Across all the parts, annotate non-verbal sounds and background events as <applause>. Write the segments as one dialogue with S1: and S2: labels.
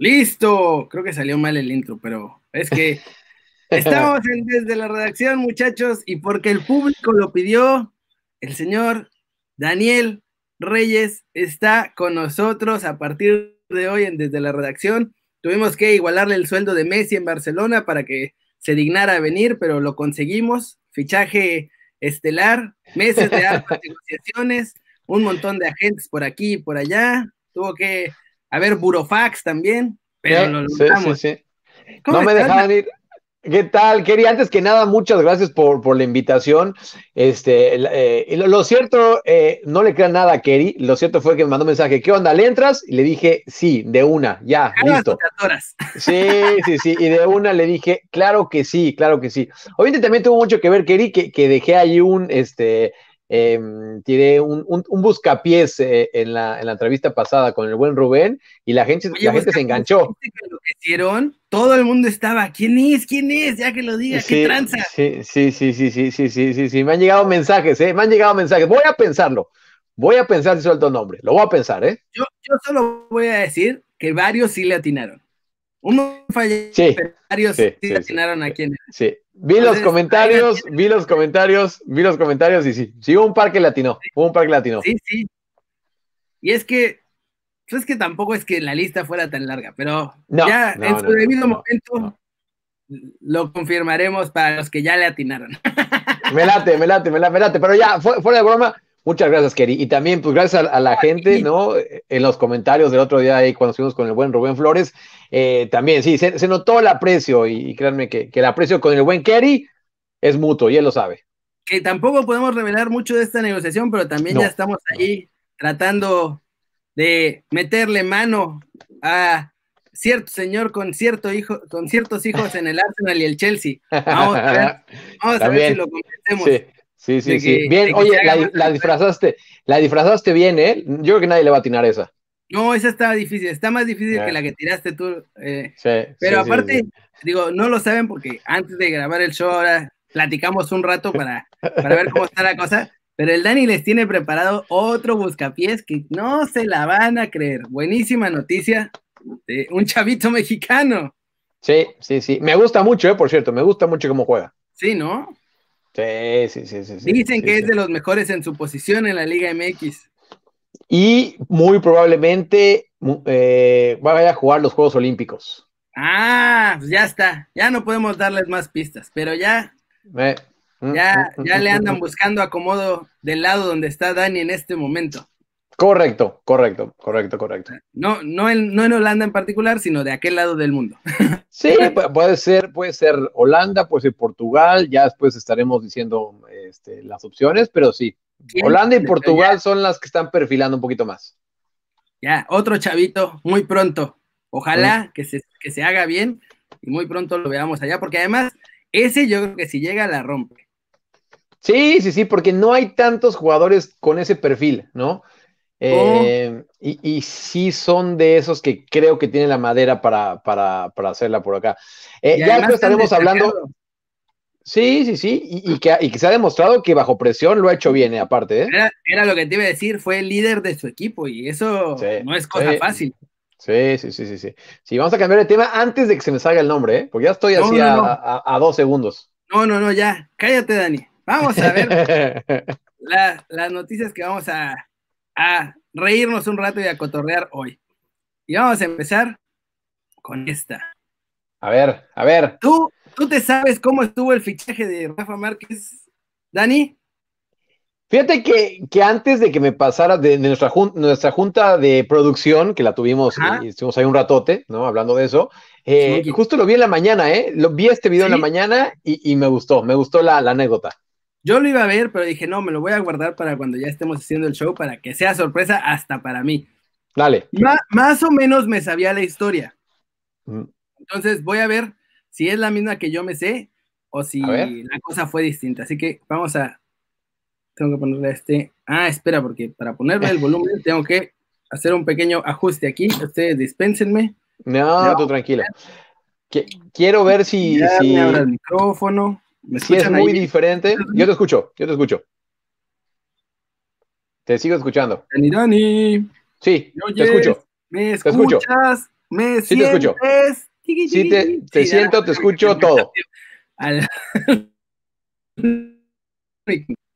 S1: Listo. Creo que salió mal el intro, pero es que <laughs> estamos desde la redacción, muchachos, y porque el público lo pidió, el señor Daniel Reyes está con nosotros a partir de hoy en desde la redacción. Tuvimos que igualarle el sueldo de Messi en Barcelona para que se dignara a venir, pero lo conseguimos. Fichaje estelar, meses de <laughs> altas negociaciones, un montón de agentes por aquí y por allá. Tuvo que haber burofax también, pero lo logramos.
S2: No me dejaban ir. ¿Qué tal, Kerry? Antes que nada, muchas gracias por, la invitación. Este, eh, lo, cierto, eh, no le crean nada a Kerry. Lo cierto fue que me mandó un mensaje. ¿Qué onda? ¿Le entras? Y le dije, sí, de una, ya, listo. Sí, sí, sí. Y de una le dije, claro que sí, claro que sí. Obviamente también tuvo mucho que ver, Kerry, que, que dejé ahí un, este, eh, tiré un, un, buscapiés eh, en, la, en, la, entrevista pasada con el buen Rubén y la gente, la gente se enganchó.
S1: lo que hicieron, todo el mundo estaba, ¿quién es? ¿Quién es? Ya que lo diga, qué tranza.
S2: Sí, sí, sí, sí, sí, sí, sí, sí, sí, me han llegado mensajes, ¿eh? Me han llegado mensajes. Voy a pensarlo. Voy a pensar si suelto nombre. Lo voy a pensar, ¿eh?
S1: Yo, yo solo voy a decir que varios sí le atinaron. Uno falló, sí, varios sí, sí, atinaron a quién.
S2: Sí, Vi los comentarios, vi los comentarios, vi los comentarios y sí, sí, hubo un par que latino, hubo un par que latino.
S1: Sí, sí. Y es que, pues es que tampoco es que la lista fuera tan larga, pero ya en su debido momento lo confirmaremos para los que ya le atinaron.
S2: Me late, me late, me late, me late, pero ya, fuera de broma, Muchas gracias, Kerry. Y también, pues gracias a, la gente, ¿no? En los comentarios del otro día ahí cuando estuvimos con el buen Rubén Flores, eh, también, sí, se, notó el aprecio y, créanme que, el aprecio con el buen Kerry es mutuo y él lo sabe.
S1: Que tampoco podemos revelar mucho de esta negociación, pero también ya estamos ahí tratando de meterle mano a cierto señor con cierto hijo, con ciertos hijos en el Arsenal y el Chelsea. Vamos a ver, <laughs> vamos a ver si lo convencemos.
S2: Sí, sí, sí. bien, oye, la, disfrazaste, la disfrazaste bien, ¿eh? Yo creo que nadie le va a atinar esa.
S1: No, esa está difícil, está más difícil que la que tiraste tú. Eh. sí, pero aparte, digo, no lo saben porque antes de grabar el show ahora platicamos un rato <laughs> para, para ver cómo está la cosa. Pero el Dani les tiene preparado otro buscapiés que no se la van a creer. Buenísima noticia de un chavito mexicano.
S2: Sí, sí, sí. Me gusta mucho, ¿eh? Por cierto, me gusta mucho cómo juega.
S1: Sí, ¿no?
S2: Sí, sí, sí, sí.
S1: Dicen que es de los mejores en su posición en la Liga MX.
S2: Y muy probablemente eh, vaya a jugar los Juegos Olímpicos.
S1: Ah, pues ya está. Ya no podemos darles más pistas, pero ya. Eh, mm, ya, mm, ya mm, le andan buscando acomodo del lado donde está Dani en este momento.
S2: Correcto, correcto, correcto, correcto.
S1: No, no, en, no en Holanda en particular, sino de aquel lado del mundo. <laughs>
S2: Sí, puede ser, puede ser Holanda, puede ser Portugal, ya después estaremos diciendo este, las opciones, pero sí, Holanda y Portugal son las que están perfilando un poquito más.
S1: Ya, otro chavito, muy pronto. Ojalá que, se, que se haga bien y muy pronto lo veamos allá, porque además ese yo creo que si llega la rompe.
S2: Sí, sí, sí, porque no hay tantos jugadores con ese perfil, ¿no? Oh. Eh, y, sí son de esos que creo que tienen la madera para, para, para hacerla por acá. Eh, ya después estaremos hablando. Sí, sí, sí, y, que, y, que, se ha demostrado que bajo presión lo ha hecho bien, eh, aparte.
S1: Era, lo que te iba a decir, fue el líder de su equipo y eso no es cosa fácil.
S2: Sí, sí, sí, sí, sí. Sí, vamos a cambiar de tema antes de que se me salga el nombre, porque ya estoy así a, dos segundos.
S1: No, no, no, ya, cállate, Dani. Vamos a ver <laughs> las noticias que vamos a, a reírnos un rato y a cotorrear hoy. Y vamos a empezar con esta.
S2: A ver, a ver.
S1: ¿Tú, tú te sabes cómo estuvo el fichaje de Rafa Márquez, Dani?
S2: Fíjate que, que antes de que me pasara de, nuestra, nuestra junta de producción, que la tuvimos y estuvimos ahí un ratote, ¿no? Hablando de eso, eh, justo lo vi en la mañana, ¿eh? Lo, vi este video en la mañana y, y, me gustó, me gustó la, la anécdota.
S1: Yo lo iba a ver, pero dije, no, me lo voy a guardar para cuando ya estemos haciendo el show, para que sea sorpresa hasta para mí.
S2: Dale.
S1: más o menos me sabía la historia. Mm. Entonces voy a ver si es la misma que yo me sé o si la cosa fue distinta. Así que vamos a. Tengo que ponerle este. Ah, espera, porque para ponerle el volumen <laughs> tengo que hacer un pequeño ajuste aquí. Ustedes dispénsenme.
S2: No, tú tranquilo. Quiero ver si.
S1: Ya si... Me abra el micrófono
S2: si es muy diferente, yo te escucho, yo te escucho. Te sigo escuchando.
S1: Dani, Dani.
S2: Sí, te escucho.
S1: ¿Me escuchas? Me
S2: Sí te escucho. Sí, te, te
S1: Sí,
S2: siento, te escucho <laughs> todo.
S1: Al- <laughs>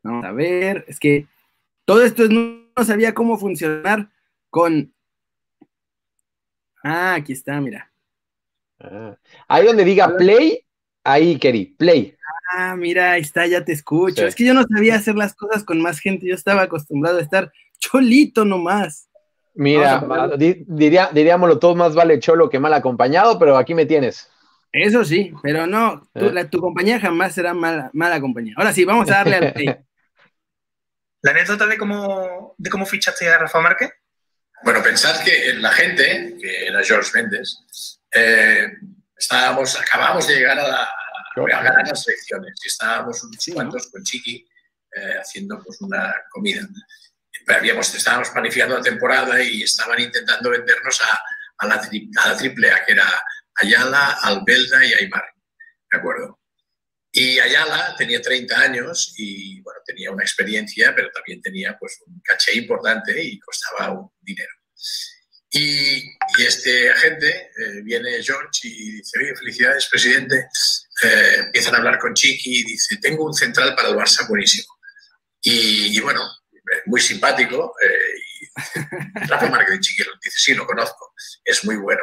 S1: Vamos a ver, es que todo esto es- no, no sabía cómo funcionar con. Ah, aquí está, mira.
S2: Ah. Ahí donde diga play, ahí, Keri, play.
S1: Ah, mira, ahí está, ya te escucho.
S2: Sí.
S1: Es que yo no sabía hacer las cosas con más gente, yo estaba acostumbrado a estar cholito nomás.
S2: Mira, di- diría, diríamoslo, todo más vale cholo que mal acompañado, pero aquí me tienes.
S1: Eso sí, pero no, tu,
S2: Eh.
S1: la- tu compañía jamás será mala, mala compañía. Ahora sí, vamos a darle al play. <laughs>
S3: La anécdota de cómo, de cómo fichaste a Rafa Márquez.
S4: Bueno, pensad que la gente, que era George Méndez, eh, estábamos, acabamos de llegar a, la, a ganar las elecciones y estábamos unos cuantos con Chiqui eh, haciendo pues, una comida. Habíamos, estábamos planificando la temporada y estaban intentando vendernos a, a la, tri- a la triple A, que era Ayala, Albelda y Aymar, ¿de acuerdo? Y Ayala tenía 30 años y bueno, tenía una experiencia, pero también tenía pues un caché importante y costaba un dinero. Y, este agente eh, viene George y dice, oye, felicidades, presidente. Eh, empiezan a hablar con Chiqui y dice, tengo un central para el Barça buenísimo. Y, bueno, eh, muy simpático. eh, y Rafa Márquez Chiqui dice, sí, lo conozco, es muy bueno.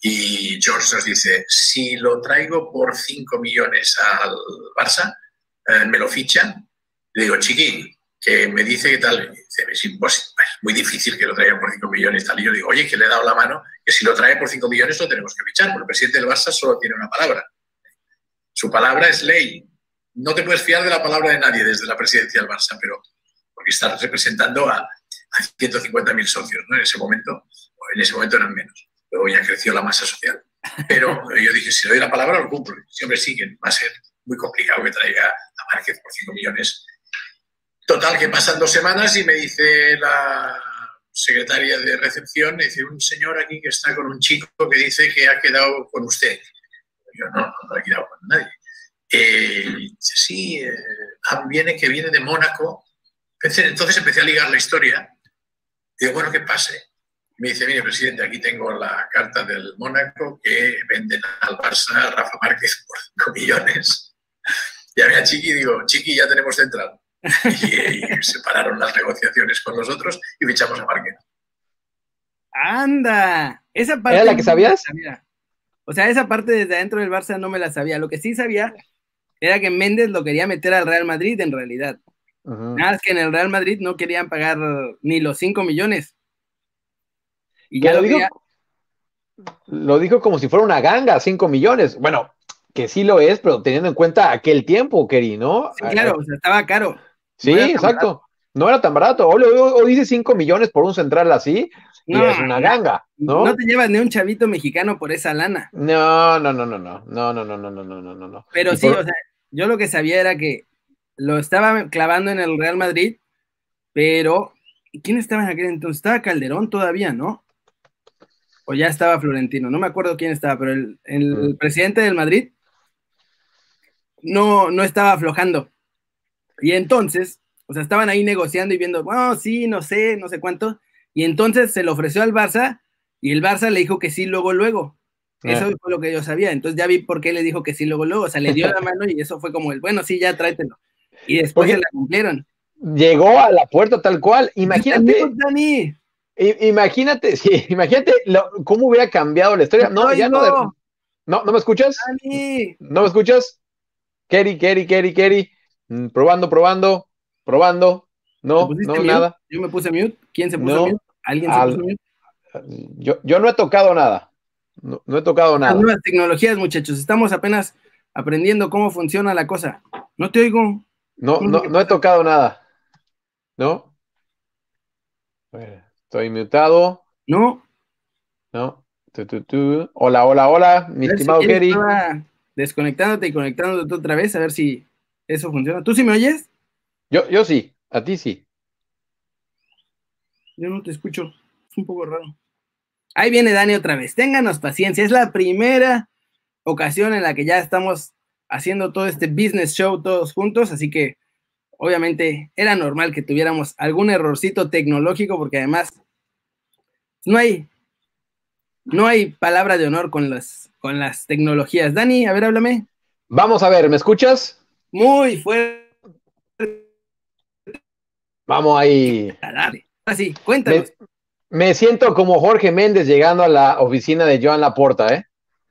S4: Y George nos dice, si lo traigo por 5 millones al Barça, me lo fichan. Le digo, Chiqui, que me dice que tal. Es imposible, es muy difícil que lo traiga por 5 millones. Tal. Y yo digo, oye, que le he dado la mano, que si lo trae por 5 millones lo tenemos que fichar, porque el presidente del Barça solo tiene una palabra. Su palabra es ley. No te puedes fiar de la palabra de nadie desde la presidencia del Barça, pero porque estás representando a, a 150.000 socios, ¿no? En ese momento, en ese momento eran menos. Luego ya creció la masa social. Pero <laughs> yo dije, si le doy la palabra, lo cumplo. Siempre sí que va a ser muy complicado que traiga a Márquez por 5 millones. Total, que pasan dos semanas y me dice la secretaria de recepción, dice un señor aquí que está con un chico que dice que ha quedado con usted. Yo no, no, no he quedado con nadie. Eh, sí, eh, ah, viene que viene de Mónaco. Entonces empecé a ligar la historia. Digo, bueno, que pase. Me dice, mire, presidente, aquí tengo la carta del Mónaco que venden al Barça a Rafa Márquez por 5 millones. <laughs> Llamé a Chiqui y digo, Chiqui, ya tenemos central. <laughs> Y, y se pararon las negociaciones con los otros y fichamos a Márquez.
S1: ¡Anda! Esa parte
S2: ¿Era la que sabías?
S1: me la sabía. O sea, esa parte desde adentro del Barça no me la sabía. Lo que sí sabía era que Méndez lo quería meter al Real Madrid en realidad. Nada más que en el Real Madrid no querían pagar ni los 5 millones. Y ya
S2: lo
S1: lo
S2: dijo,
S1: quería-
S2: lo dijo como si fuera una ganga, 5 millones. Bueno, que sí lo es, pero teniendo en cuenta aquel tiempo, Keri, ¿no?
S1: Sí, claro, o sea, estaba caro.
S2: Sí,
S1: no
S2: exacto. No era tan barato. O, o- o dice 5 millones por un central así, y
S1: No,
S2: es una ganga, ¿no?
S1: No te llevas ni un chavito mexicano por esa lana.
S2: No, no, no, no, no, no, no, no, no, no, no, no, no.
S1: Pero sí,
S2: por-
S1: o sea, yo lo que sabía era que lo estaba clavando en el Real Madrid, pero ¿quién estaba en aquel entonces? Estaba Calderón todavía, ¿no? O ya estaba Florentino, no me acuerdo quién estaba, pero el, el
S2: Mm.
S1: presidente del Madrid no, no estaba aflojando. Y entonces, o sea, estaban ahí negociando y viendo, bueno, sí, no sé, no sé cuánto. Y entonces se lo ofreció al Barça y el Barça le dijo que sí, luego, luego. Eso
S2: Ah.
S1: fue lo que yo sabía. Entonces ya vi por qué le dijo que sí, luego, luego. O sea, le dio la <laughs> mano y eso fue como el, bueno, sí, ya tráetelo. Y después
S2: Porque-
S1: se la cumplieron.
S2: Llegó a la puerta tal cual. Imagínate,
S1: Dani,
S2: imagínate, <laughs> sí, imagínate lo- cómo hubiera cambiado la historia. No, ya no, de-
S1: oigo,
S2: no, ¿no me escuchas?
S1: Dani.
S2: ¿No me escuchas? Keri, Keri, Keri, Keri. Mm, Probando, probando, probando.
S1: ¿Te
S2: No, no,
S1: mute?
S2: nada.
S1: Yo me puse mute. ¿Quién se puso
S2: No.
S1: mute? ¿Alguien se
S2: Al-
S1: puso mute?
S2: Yo, yo no he tocado nada. No, no he tocado
S1: Las
S2: nada.
S1: nuevas tecnologías, muchachos. Estamos apenas aprendiendo cómo funciona la cosa. No te oigo.
S2: No,
S1: no
S2: no, he tocado nada. ¿No? Estoy mutado.
S1: No.
S2: ¿No? Tu, tu, tu. Hola, hola, hola, mi estimado
S1: estaba desconectándote y conectándote otra vez, a ver si eso funciona. ¿Tú sí me oyes?
S2: Yo, yo sí, a ti sí.
S1: Yo no te escucho. Es un poco raro. Ahí viene Dani otra vez. Ténganos paciencia. Es la primera ocasión en la que ya estamos haciendo todo este business show todos juntos, así que obviamente era normal que tuviéramos algún errorcito tecnológico porque además no hay no hay palabra de honor con las, con las tecnologías. Dani, a ver, háblame.
S2: Vamos a ver, ¿me escuchas?
S1: Muy fuerte.
S2: Vamos ahí.
S1: Así, cuéntanos.
S2: Me, me, siento como Jorge Méndez llegando a la oficina de Joan Laporta, ¿eh?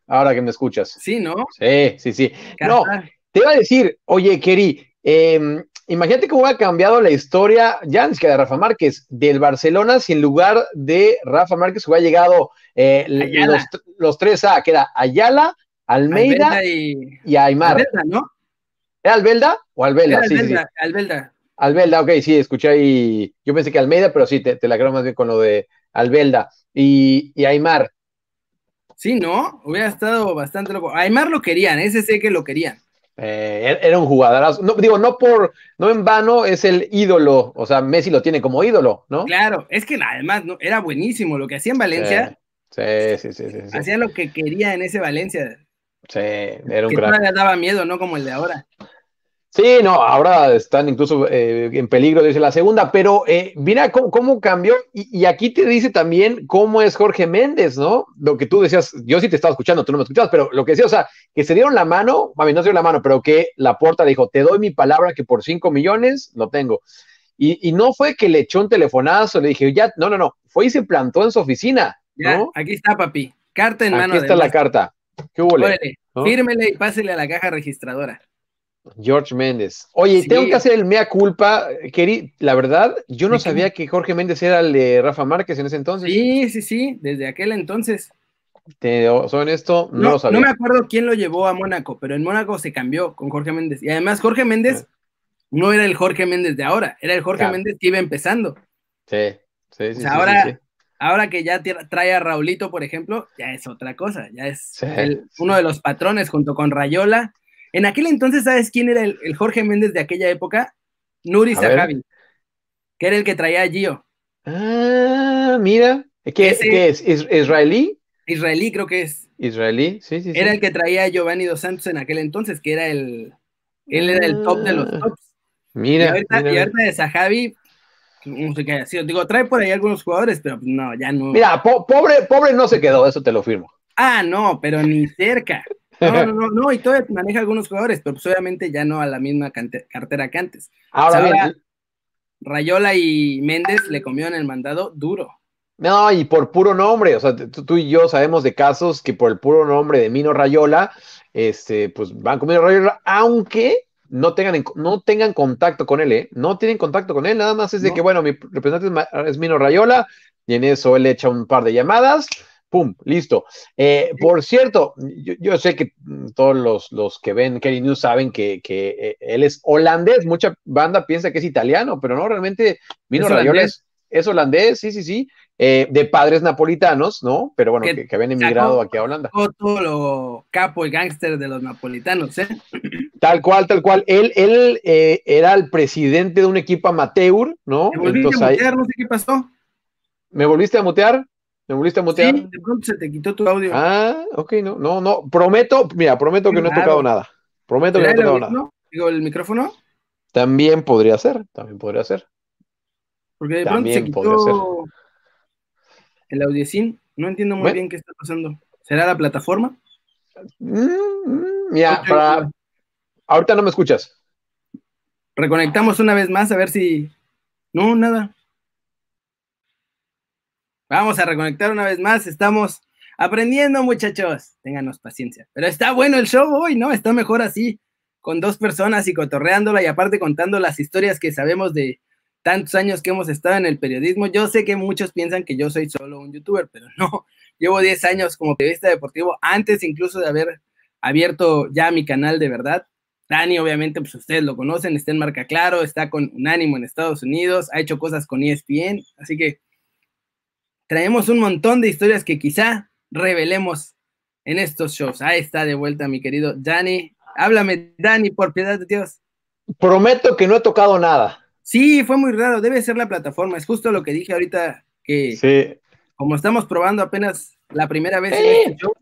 S2: Ahora que me escuchas.
S1: Sí, ¿no?
S2: Sí, sí, sí. No, te iba a decir, oye, Keri, eh, imagínate cómo ha cambiado la historia, que de Rafa Márquez, del Barcelona, si en lugar de Rafa Márquez hubiera llegado eh, los, los, tres A, que era Ayala, Almeida y, y, Aymar.
S1: ¿no?
S2: ¿Era Albelda o Albelda?
S1: Era
S2: sí,
S1: Albelda,
S2: sí.
S1: Albelda.
S2: Albelda, ok, sí, escuché ahí. Yo pensé que Almeida, pero sí, te, te la creo más bien con lo de Albelda. Y, y Aymar.
S1: Sí, ¿no? Hubiera estado bastante loco. Aymar lo querían, ese sé que lo querían.
S2: Eh, era un jugadorazo. No, digo, no por, no en vano es el ídolo. O sea, Messi lo tiene como ídolo, ¿no?
S1: Claro, es que además ¿no? era buenísimo lo que hacía en Valencia.
S2: Sí, sí, sí, sí, sí.
S1: Hacía lo que quería en ese Valencia.
S2: Sí, era un
S1: que
S2: crack.
S1: todavía daba miedo, ¿no? Como el de ahora.
S2: Sí, no, ahora están incluso eh, en peligro, dice la segunda, pero eh, mira cómo, cómo cambió, y, y, aquí te dice también cómo es Jorge Méndez, ¿no? Lo que tú decías, yo sí te estaba escuchando, tú no me escuchabas, pero lo que decía, o sea, que se dieron la mano, mami, no se dio la mano, pero que la porta dijo, te doy mi palabra que por cinco millones lo tengo. Y, y, no fue que le echó un telefonazo, le dije, ya, no, no, no, fue y se plantó en su oficina.
S1: Ya,
S2: ¿no?
S1: aquí está, papi, carta en
S2: aquí
S1: mano.
S2: Aquí está la carta. ¿Qué hubo?
S1: ¿no? Fírmele y pásele a la caja registradora.
S2: George Méndez. Oye, sí. tengo que hacer el mea culpa, Keri. La verdad, yo no sabía que Jorge Méndez era el de Rafa Márquez en ese entonces.
S1: Sí, sí, sí, desde aquel entonces.
S2: Te soy honesto, no,
S1: no,
S2: lo sabía.
S1: No me acuerdo quién lo llevó a Mónaco, pero en Mónaco se cambió con Jorge Méndez. Y además, Jorge Méndez sí. no era el Jorge Méndez de ahora, era el Jorge claro. Méndez que iba empezando.
S2: Sí, sí, sí.
S1: O sea,
S2: sí,
S1: ahora, ahora que ya trae a Raulito, por ejemplo, ya es otra cosa. Ya es el, uno de los patrones junto con Rayola. En aquel entonces, ¿sabes quién era el, el Jorge Méndez de aquella época? Nuri Sahabi, que era el que traía a Gio.
S2: Ah, mira. ¿Qué, Ese, ¿qué es? ¿Is ¿Israelí?
S1: Israelí, creo que es.
S2: Israelí, sí, sí.
S1: Era
S2: sí.
S1: el que traía a Giovanni Dos Santos en aquel entonces, que era el. Él era el top de los tops.
S2: Mira.
S1: Y ahorita,
S2: mira.
S1: Y ahorita de Sahabi, no sé qué sido. Digo, trae por ahí algunos jugadores, pero no, ya no.
S2: Mira, po pobre, pobre no se quedó, eso te lo firmo.
S1: Ah, no, pero ni cerca. No, no, <laughs> no, no, y todavía maneja algunos jugadores, pero pues obviamente ya no a la misma cartera que antes.
S2: Ahora,
S1: o sea,
S2: bien.
S1: Rayola y Méndez le comieron el mandado duro.
S2: No, y por puro nombre, o sea, tú y yo sabemos de casos que por el puro nombre de Mino Rayola, este, pues van con Mino Rayola, aunque no tengan, no tengan contacto con él, ¿eh? No tienen contacto con él, nada más es de no. que, bueno, mi representante es Mino Rayola, y en eso él echa un par de llamadas, ¡pum! Listo. Eh, por cierto, yo, yo, sé que todos los, los que ven Kerry News saben que, que eh, él es holandés. Mucha banda piensa que es italiano, pero no, realmente Mino Rayola es, es, holandés, sí, sí, sí. Eh, de padres napolitanos, ¿no? Pero bueno, que, que habían emigrado aquí a Holanda.
S1: Todo lo capo y gángster de los napolitanos, ¿eh?
S2: Tal cual, tal cual. Él, él era el presidente de un equipo amateur, ¿no?
S1: Me volviste Entonces, a mutear, no sé qué pasó.
S2: ¿Me volviste a mutear? ¿Me volviste a mutear?
S1: Sí, de pronto se te quitó tu audio.
S2: Ah, ok, no, no, no. Prometo, mira, prometo que no he tocado nada. Prometo que no he tocado nada.
S1: Digo, el micrófono.
S2: También podría ser, también podría ser.
S1: Porque de pronto se quitó el audiocín. No entiendo muy bueno. bien qué está pasando. ¿Será la plataforma?
S2: Mm, mira, para... ahorita no me escuchas.
S1: Reconectamos una vez más a ver si. No, nada. Vamos a reconectar una vez más. Estamos aprendiendo, muchachos. Ténganos paciencia. Pero está bueno el show hoy, ¿no? Está mejor así, con dos personas y cotorreándola y aparte contando las historias que sabemos de tantos años que hemos estado en el periodismo. Yo sé que muchos piensan que yo soy solo un youtuber, pero no. <laughs> Llevo 10 años como periodista deportivo, antes incluso de haber abierto ya mi canal de verdad. Dani, obviamente, pues ustedes lo conocen, está en Marca Claro, está con Unánimo en Estados Unidos, ha hecho cosas con ESPN, así que traemos un montón de historias que quizá revelemos en estos shows. Ahí está de vuelta mi querido Dani. Háblame, Dani, por piedad de Dios.
S2: Prometo que no he tocado nada.
S1: Sí, fue muy raro, debe ser la plataforma, es justo lo que dije ahorita, que
S2: sí.
S1: como estamos probando apenas la primera vez
S2: sí.
S1: en este show.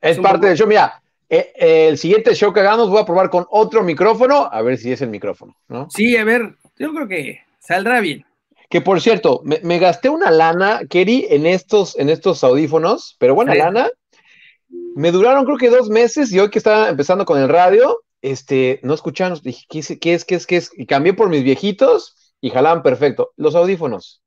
S2: Es, es parte poco... del show, mira, eh, eh, el siguiente show que hagamos voy a probar con otro micrófono, a ver si es el micrófono, ¿no?
S1: Sí, a ver, yo creo que saldrá bien.
S2: Que por cierto, me, gasté una lana, Kerry, en estos, en estos audífonos, pero buena lana. Me duraron creo que dos meses y hoy que estaba empezando con el radio, este, no escucharon, dije, ¿qué es, qué es, qué es, qué es? Y cambié por mis viejitos y jalaban perfecto. Los audífonos.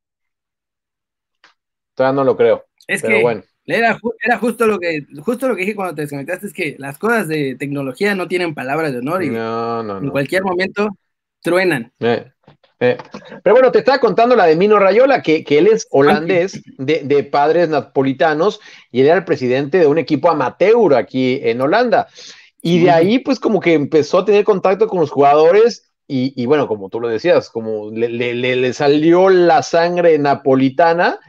S2: Todavía no lo creo. Es pero que bueno.
S1: Era, era, justo lo que justo lo que dije cuando te desconectaste, es que las cosas de tecnología no tienen palabras de honor y en cualquier momento truenan.
S2: Eh, eh. Pero bueno, te estaba contando la de Mino Rayola, que, que él es holandés de, de, padres napolitanos y él era el presidente de un equipo amateur aquí en Holanda. Y de ahí, pues como que empezó a tener contacto con los jugadores y, y bueno, como tú lo decías, como le, le, le salió la sangre napolitana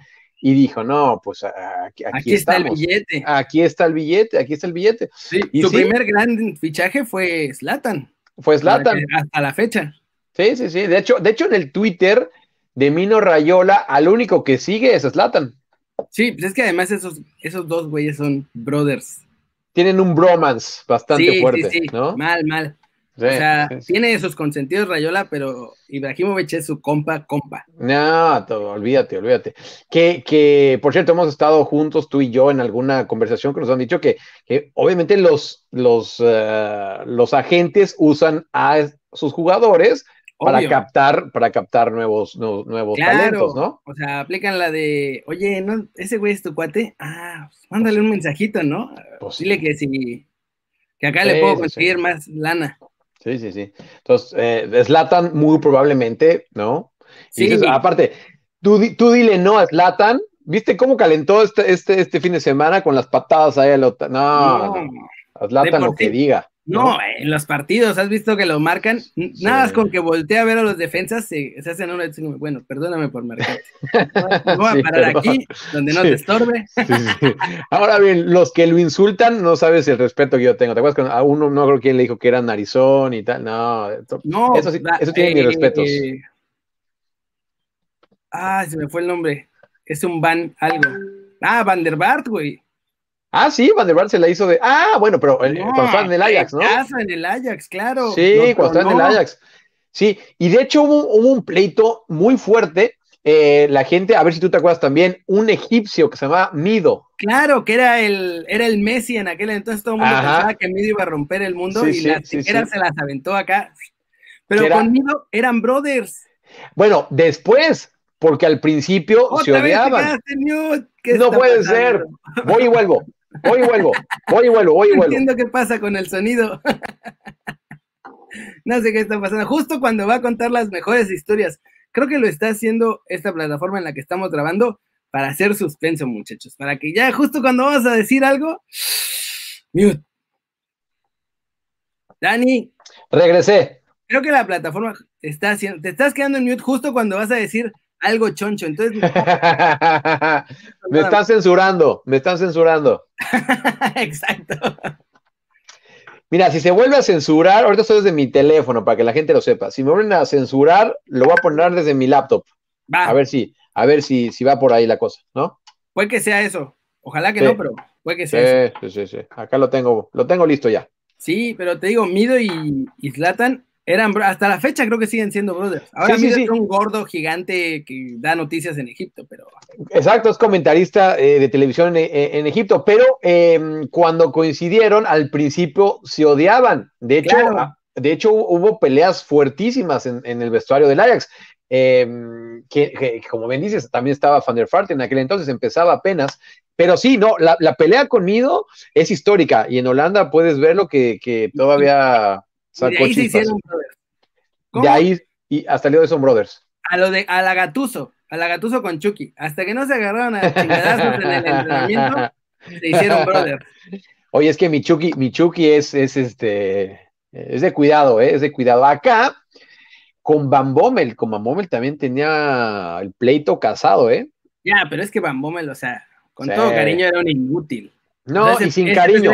S2: y dijo, no, pues aquí,
S1: aquí, está el billete.
S2: Aquí está el billete, aquí está el billete.
S1: Sí, y su primer gran fichaje fue Slatan.
S2: Fue Slatan.
S1: Hasta la fecha.
S2: Sí, sí, sí. De hecho, de hecho, en el Twitter de Mino Rayola, al único que sigue es Slatan.
S1: Sí, pues es que además esos, esos dos güeyes son brothers.
S2: Tienen un bromance bastante fuerte, sí, sí. ¿no?
S1: Mal, mal o sea, tiene sus consentidos Rayola, pero Ibrahimovic es su compa, compa.
S2: No, todo, olvídate, olvídate. Que, que, por cierto, hemos estado juntos, tú y yo, en alguna conversación que nos han dicho que, que obviamente los, los, eh, los agentes usan a sus jugadores para captar, para captar nuevos, nuevos, talentos, ¿no?
S1: O sea, aplican la de, oye, ¿no? ese güey es tu cuate, ah, pues, mándale un mensajito, ¿no? Pues Dile que si, que acá le puedo conseguir más lana.
S2: Sí, sí, sí. Entonces, eh, Slatan muy probablemente, ¿no? sí. aparte, tú, tú dile no a Slatan. ¿Viste cómo calentó este, este, este fin de semana con las patadas ahí? No, no, no. Zlatan lo que diga.
S1: No, en los partidos, has visto que lo marcan. Nada más con que voltee a ver a los defensas, se, hacen una. Bueno, perdóname por marcarte. <laughs> Voy a parar aquí, donde no te estorbe.
S2: Ahora bien, los que lo insultan, no sabes el respeto que yo tengo. ¿Te acuerdas que a uno no creo quién le dijo que era narizón y tal? No, no eso, sí, eso tiene mis respetos. Eh,
S1: ah, se me fue el nombre. Es un Van algo. Ah, Van der Bart, güey.
S2: Ah, sí, Van der Vaart se la hizo de. Ah, bueno, pero cuando estaba en el Ajax, ¿no?
S1: en el Ajax, claro.
S2: Sí, cuando estaba en el Ajax. Sí, y de hecho hubo, un pleito muy fuerte. Eh, la gente, a ver si tú te acuerdas también, un egipcio que se llamaba Mido.
S1: Claro, que era el, era el Messi en aquel entonces, todo el mundo pensaba que Mido iba a romper el mundo y las tijeras se las aventó acá. Pero con Mido eran brothers.
S2: Bueno, después, porque al principio se odiaban. No puede ser. Voy y vuelvo. Voy y vuelvo, voy y vuelvo, voy y vuelvo.
S1: entiendo qué pasa con el sonido. no sé qué está pasando. Justo cuando va a contar las mejores historias. Creo que lo está haciendo esta plataforma en la que estamos grabando para hacer suspenso, muchachos. Para que ya justo cuando vamos a decir algo, mute. Dani.
S2: Regresé.
S1: Creo que la plataforma está haciendo, te estás quedando en mute justo cuando vas a decir algo choncho. Entonces. <laughs>
S2: me están censurando, me están censurando. <laughs>
S1: Exacto.
S2: Mira, si se vuelve a censurar, ahorita estoy desde mi teléfono para que la gente lo sepa. Si me vuelven a censurar, lo voy a poner desde mi laptop. A ver si, a ver si, si va por ahí la cosa, ¿no?
S1: Puede que sea eso. Ojalá que no, pero puede que sea
S2: eso. Sí, sí, sí. Acá lo tengo, lo tengo listo ya.
S1: Sí, pero te digo, Mido y, y Zlatan eran, hasta la fecha creo que siguen siendo brothers. Ahora sí, es un gordo gigante que da noticias en Egipto, pero...
S2: Exacto, es comentarista eh, de televisión en, Egipto, pero em, cuando coincidieron, al principio se odiaban. De hecho, ah, de hecho hubo peleas fuertísimas en, el vestuario del Ajax. Em, que, como bien dices, también estaba Van der en aquel entonces, empezaba apenas, pero sí, no, la, pelea con Mido es histórica y en Holanda puedes ver lo que, que todavía
S1: de ahí se hicieron brothers.
S2: De ahí y hasta el día de son brothers.
S1: A lo de a la Gatuso, a la Gatuso con Chucky. Hasta que no se agarraron a chingadazos en el entrenamiento, se hicieron brothers. <laughs>
S2: Oye, es que mi Chucky, mi Chucky es, es este es de cuidado, ¿eh? es de cuidado. Acá, con Bambomel, con Bambomel también tenía el pleito casado, ¿eh?
S1: Ya, pero es que Bambomel, o sea, con todo cariño era un inútil.
S2: No, y sin cariño.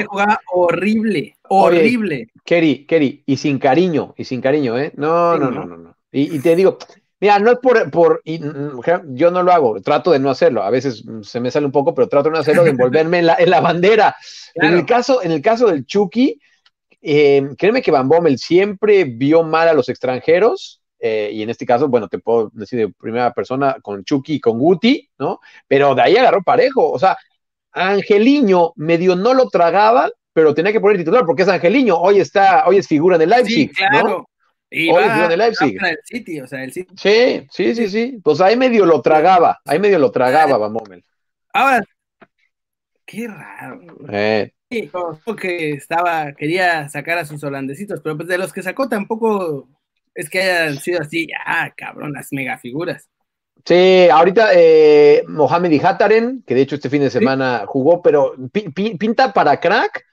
S1: Horrible, horrible.
S2: Kerry, Kerry, y sin cariño, y sin cariño, ¿eh? No, no, no, no, no. Y, te digo, mira, no es por, por mm, yo no lo hago, trato de no hacerlo, a veces mm, se me sale un poco, pero trato de no hacerlo, de envolverme en la, en la bandera. En, el caso, en el caso del Chucky, eh, créeme que Van Bommel siempre vio mal a los extranjeros eh, y en este caso, bueno, te puedo decir de primera persona con Chucky y con Guti, ¿no? Pero de ahí agarró parejo, o sea, Angeliño medio no lo tragaba, pero tenía que poner titular porque es Angeliño, hoy está, hoy es figura de Leipzig,
S1: Sí, claro.
S2: ¿no?
S1: Y
S2: Hoy
S1: va-
S2: es figura de Leipzig.
S1: el City, o sea, el City.
S2: Sí, sí, sí, sí. Pues ahí medio lo tragaba, ahí medio lo tragaba, Van Bommel.
S1: Ahora, qué raro.
S2: Eh,
S1: Sí, que estaba, quería sacar a sus holandesitos, pero pues de los que sacó tampoco es que hayan sido así, ah, cabrón, las megafiguras.
S2: Sí, ahorita eh, Mohamed y Hataren, que de hecho este fin de semana jugó, pero pi- pi- pinta para crack,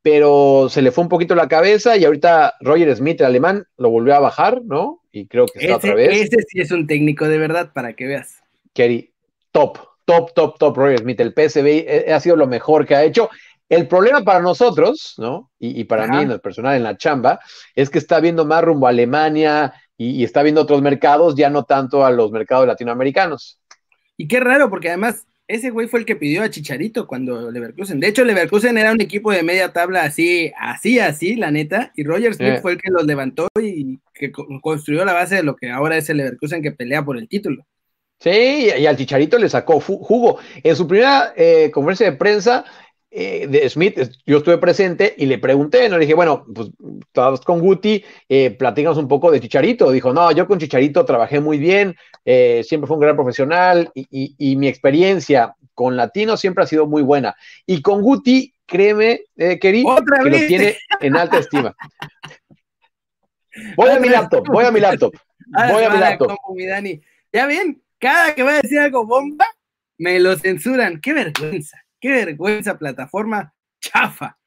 S2: pero se le fue un poquito la cabeza y ahorita Roger Smith, el alemán, lo volvió a bajar, ¿no? Y creo que está otra vez.
S1: ese sí es un técnico de verdad, para que veas.
S2: Kerry, top, top, top, top Roger Smith. El PSV eh, ha sido lo mejor que ha hecho. El problema para nosotros, ¿no? Y, y para
S1: Ajá.
S2: mí en el personal, en la chamba, es que está viendo más rumbo a Alemania y, y está viendo otros mercados, ya no tanto a los mercados latinoamericanos.
S1: Y qué raro, porque además ese güey fue el que pidió a Chicharito cuando Leverkusen. De hecho, Leverkusen era un equipo de media tabla así, así, así, la neta. Y Roger Smith
S2: Eh.
S1: fue el que los levantó y que co- construyó la base de lo que ahora es el Leverkusen que pelea por el título.
S2: Sí, y al Chicharito le sacó jugo. En su primera eh, conferencia de prensa eh, de Smith, yo estuve presente y le pregunté, no le dije, bueno, pues estabas con Guti, eh, platícanos un poco de Chicharito. Dijo, no, yo con Chicharito trabajé muy bien, eh, siempre fue un gran profesional y, y- y mi experiencia con Latino siempre ha sido muy buena. Y con Guti, créeme, eh,
S1: ¡Otra
S2: que lo tiene en alta estima. <laughs> Voy a mi laptop, voy a mi laptop. Voy a mi laptop.
S1: Ya ven, cada que va a decir algo bomba, me lo censuran. Qué vergüenza, qué vergüenza, plataforma chafa.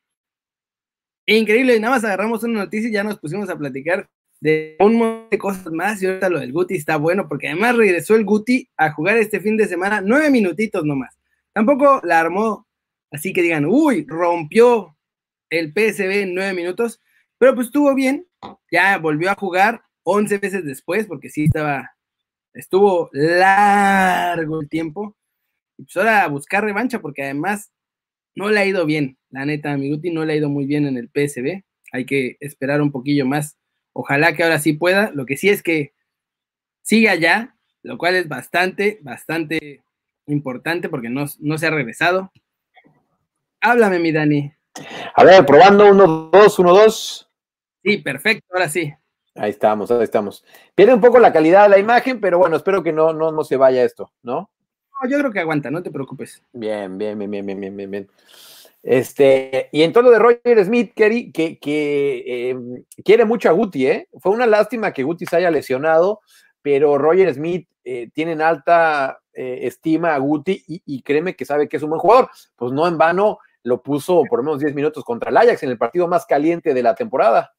S1: Increíble, y nada más agarramos una noticia y ya nos pusimos a platicar de un montón de cosas más. Y ahorita lo del Guti está bueno, porque además regresó el Guti a jugar este fin de semana nueve minutitos nomás. Tampoco la armó, así que digan, uy, rompió el PSB en nueve minutos, pero pues estuvo bien, ya volvió a jugar 11 veces después, porque sí estaba, estuvo largo el tiempo. Y pues ahora buscar revancha, porque además no le ha ido bien, la neta, a Miguti no le ha ido muy bien en el PSB. Hay que esperar un poquillo más. Ojalá que ahora sí pueda. Lo que sí es que sigue allá, lo cual es bastante, bastante importante porque no, no se ha regresado. Háblame, mi Dani.
S2: A ver, probando, uno, dos, uno, dos.
S1: Sí, perfecto, ahora sí.
S2: Ahí estamos, ahí estamos. Pierde un poco la calidad de la imagen, pero bueno, espero que no, no, no se vaya esto, ¿no?
S1: No, yo creo que aguanta, no te preocupes.
S2: Bien, bien, bien, bien, bien, bien, bien, bien. Este, y en todo lo de Roger Smith, Kerry, que, que eh, quiere mucho a Guti, ¿eh? Fue una lástima que Guti se haya lesionado, pero Roger Smith eh, tiene en alta eh, estima a Guti y, y créeme que sabe que es un buen jugador. Pues no en vano lo puso por lo menos 10 minutos contra el Ajax en el partido más caliente de la temporada.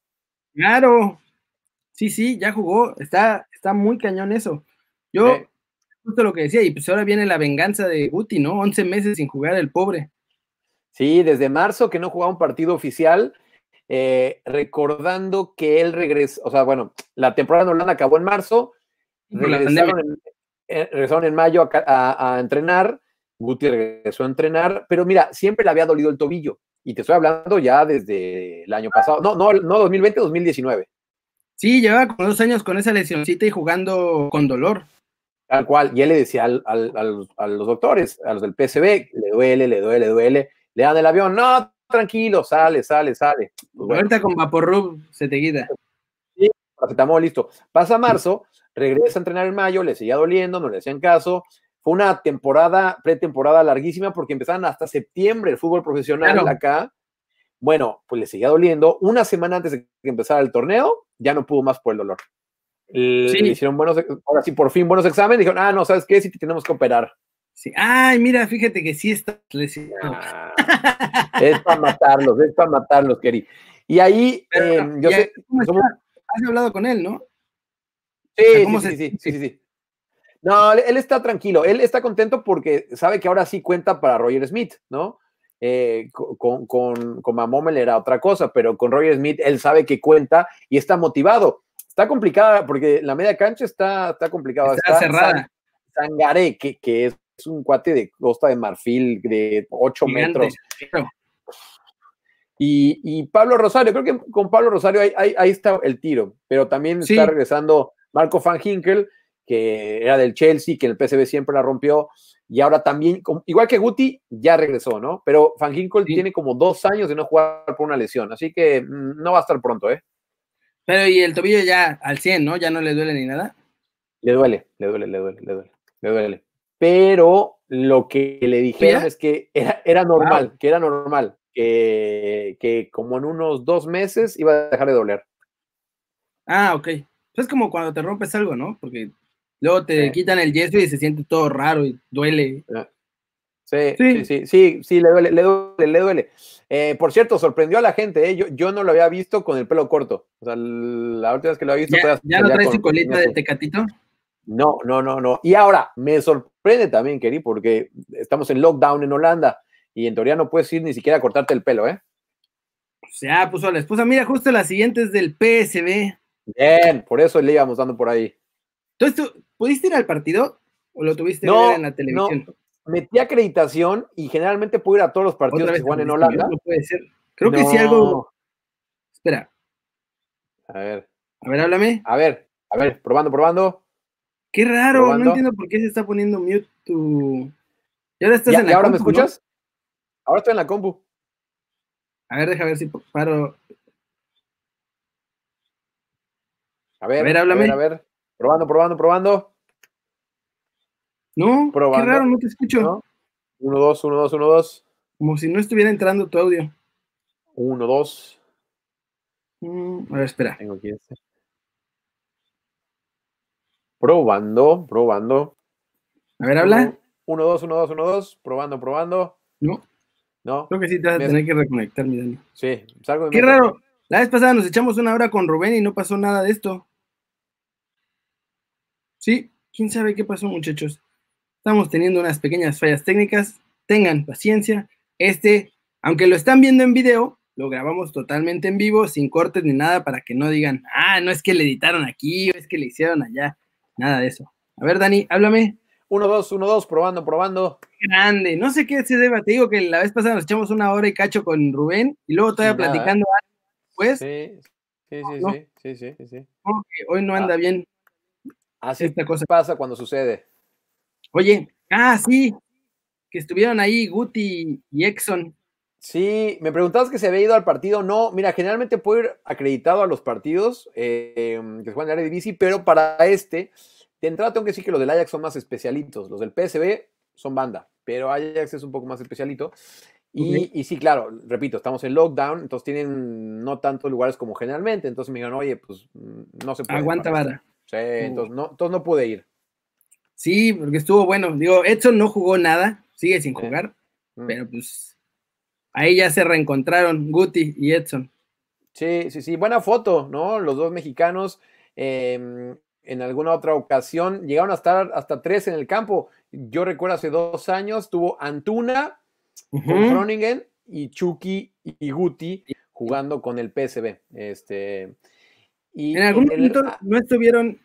S1: Claro. Sí, sí, ya jugó. Está, está muy cañón eso. Yo. Justo lo que decía, y pues ahora viene la venganza de Guti, ¿no? 11 meses sin jugar el pobre.
S2: Sí, desde marzo que no jugaba un partido oficial, eh, recordando que él regresó, o sea, bueno, la temporada en Holanda acabó en marzo, regresaron en, eh, regresaron en mayo a, ca- a- a entrenar, Guti regresó a entrenar, pero mira, siempre le había dolido el tobillo, y te estoy hablando ya desde el año pasado, no, no, no 2020, 2019,
S1: Sí, llevaba como dos años con esa lesioncita y jugando con dolor.
S2: Tal cual, y él le decía al- al- al- a los doctores, a los del PSB, le duele, le duele, le duele, le dan el avión, no, tranquilo, sale, sale, sale. Pues bueno,
S1: Ahorita con Vaporrub se te quita.
S2: paracetamol, listo. Pasa marzo, regresa a entrenar en mayo, le seguía doliendo, no le hacían caso. Fue una temporada, pretemporada larguísima porque empezaron hasta septiembre el fútbol profesional
S1: Claro.
S2: acá. Bueno, pues le seguía doliendo. Una semana antes de que empezara el torneo, ya no pudo más por el dolor. Le
S1: Sí.
S2: le hicieron buenos, ahora sí, por fin buenos exámenes. Dijeron, ah, no, ¿sabes qué? Sí, te tenemos que operar.
S1: Sí. Ay, mira, fíjate que sí está.
S2: Ah, es para matarlos, es para matarlos, Keri. Y ahí,
S1: Pero,
S2: eh, yo
S1: ¿y
S2: sé,
S1: ¿cómo está?
S2: somos-
S1: Has hablado con él, ¿no?
S2: Sí,
S1: sea,
S2: sí,
S1: ¿cómo
S2: sí,
S1: se
S2: sí, sí, sí, sí. No, él, está tranquilo, él está contento porque sabe que ahora sí cuenta para Roger Smith, ¿no? Eh, co- con, con, con Mamomel era otra cosa, pero con Roger Smith él sabe que cuenta y está motivado. Está complicada porque la media cancha está, está complicada.
S1: Está cerrada.
S2: San- Sangaré, que, que es un cuate de Costa de Marfil de 8
S1: Gigante.
S2: metros. Y, y Pablo Rosario, creo que con Pablo Rosario ahí, ahí- ahí está el tiro, pero también
S1: Sí.
S2: está regresando Marco Van Hinkel, que era del Chelsea, que en el PSV siempre la rompió, y ahora también, igual que Guti, ya regresó, ¿no? Pero Van Hinkel tiene como dos años de no jugar por una lesión, así que mm, no va a estar pronto, ¿eh?
S1: Pero y el tobillo ya al 100, ¿no? Ya no le duele ni nada.
S2: Le duele, le duele, le duele, le duele, le duele. Pero lo que le dijeron es que era, era normal, que era normal, que, que como en unos dos meses iba a dejar de doler.
S1: Ah, ok. Es como cuando te rompes algo, ¿no? Porque luego te quitan el yeso y se siente todo raro y duele.
S2: Ah. Sí, sí, sí, sí, sí, le duele, le duele, le duele. Eh, por cierto, sorprendió a la gente, ¿eh? yo, yo, no lo había visto con el pelo corto. O sea, la última vez que lo había visto.
S1: ¿Ya, ¿ya no traes su colita de tecatito?
S2: No, no, no, no. Y ahora, me sorprende también, Keri, porque estamos en lockdown en Holanda y en teoría no puedes ir ni siquiera a cortarte el pelo, ¿eh?
S1: Se ha puso la esposa. Mira, justo la siguiente es del PSB.
S2: Bien, por eso le íbamos dando por ahí.
S1: Entonces, ¿tú pudiste ir al partido o lo tuviste ver en la televisión?
S2: No, metí acreditación y generalmente puedo ir a todos los partidos que juegan en Holanda.
S1: No puede ser. Creo que sí algo. Espera.
S2: A ver.
S1: A ver, háblame.
S2: A ver, a ver, probando, probando.
S1: Qué raro, no entiendo por qué se está poniendo mute tu. ¿Y ahora estás en la
S2: ahora me escuchas? Ahora estoy en la compu.
S1: A ver, deja ver si paro.
S2: A ver, a ver, háblame. A ver, Probando, probando, probando.
S1: No, probando. qué raro, no te escucho.
S2: 1, 2, 1, 2, 1, 2.
S1: Como si no estuviera entrando tu audio.
S2: 1, 2.
S1: Mm, a ver, espera.
S2: Tengo aquí este. Probando, probando.
S1: A ver, habla.
S2: 1, 2, 1, 2, 1, 2. Probando, probando.
S1: No.
S2: No.
S1: Creo que sí te vas a tener que reconectar, mi Dani.
S2: Sí, salgo de
S1: Qué raro. La vez pasada nos echamos una hora con Rubén y no pasó nada de esto. Sí, quién sabe qué pasó, muchachos. Estamos teniendo unas pequeñas fallas técnicas. Tengan paciencia. Este, aunque lo están viendo en video, lo grabamos totalmente en vivo, sin cortes ni nada, para que no digan, ah, no es que le editaron aquí, o es que le hicieron allá. Nada de eso. A ver, Dani, háblame.
S2: 1, 2, 1, 2, probando, probando.
S1: Grande. No sé qué se deba. Te digo que la vez pasada nos echamos una hora y cacho con Rubén y luego todavía platicando pues.
S2: Sí, sí, sí, sí, sí, sí, sí,
S1: hoy no anda ah. bien.
S2: Así esta cosa pasa cuando sucede.
S1: Oye, ah, sí, que estuvieron ahí Guti y Exxon.
S2: Sí, me preguntabas que se había ido al partido. No, mira, generalmente puedo ir acreditado a los partidos eh, que se juegan en la pero para este, de entrada tengo que decir que los del Ajax son más especialitos. Los del PSB son banda, pero Ajax es un poco más especialito. Y, sí, claro, repito, estamos en lockdown, entonces tienen no tantos lugares como generalmente. Entonces me dijeron, oye, pues mm, no se puede.
S1: Aguanta vara.
S2: Sí, entonces no, entonces no pude ir.
S1: Sí, porque estuvo bueno. Digo, Edson no jugó nada, sigue sin jugar, mm. pero pues ahí ya se reencontraron Guti y Edson.
S2: Sí, sí, sí, buena foto, ¿no? Los dos mexicanos. Em, en alguna otra ocasión llegaron a estar hasta tres en el campo. Yo recuerdo hace dos años tuvo Antuna con Groningen y Chucky y Guti jugando con el PSB. Este,
S1: y en algún momento no estuvieron,